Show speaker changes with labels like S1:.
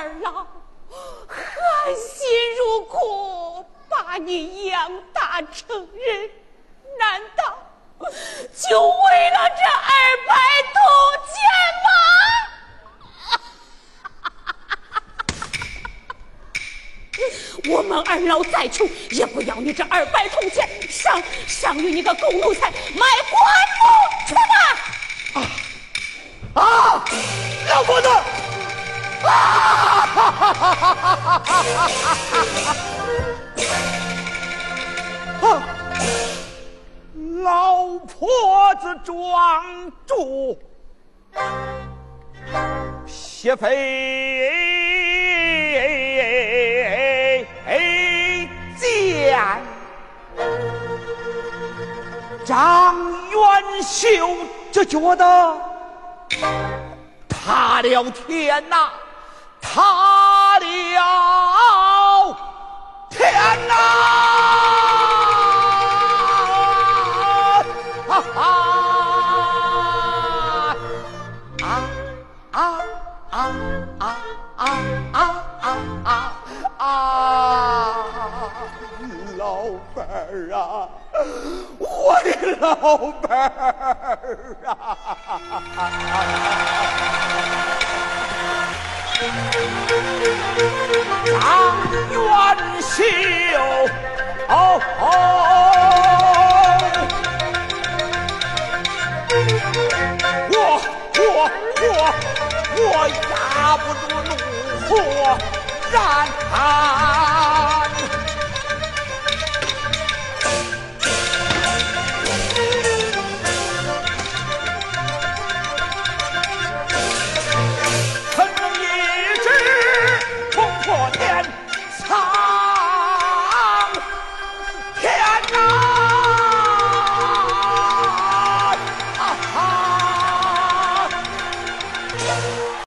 S1: 二老含辛茹苦把你养大成人，难道就为了这二百铜钱吗？我们二老再穷，也不要你这二百铜钱，上上与你个狗奴才买棺木去吧！
S2: 老婆子庄主谢飞见张元秀，就觉得塌了天呐！他。了天呐！哈哈！啊啊啊啊啊啊啊啊！老伴儿啊，我的老伴儿啊！张元秀，我我我我压不住怒火燃。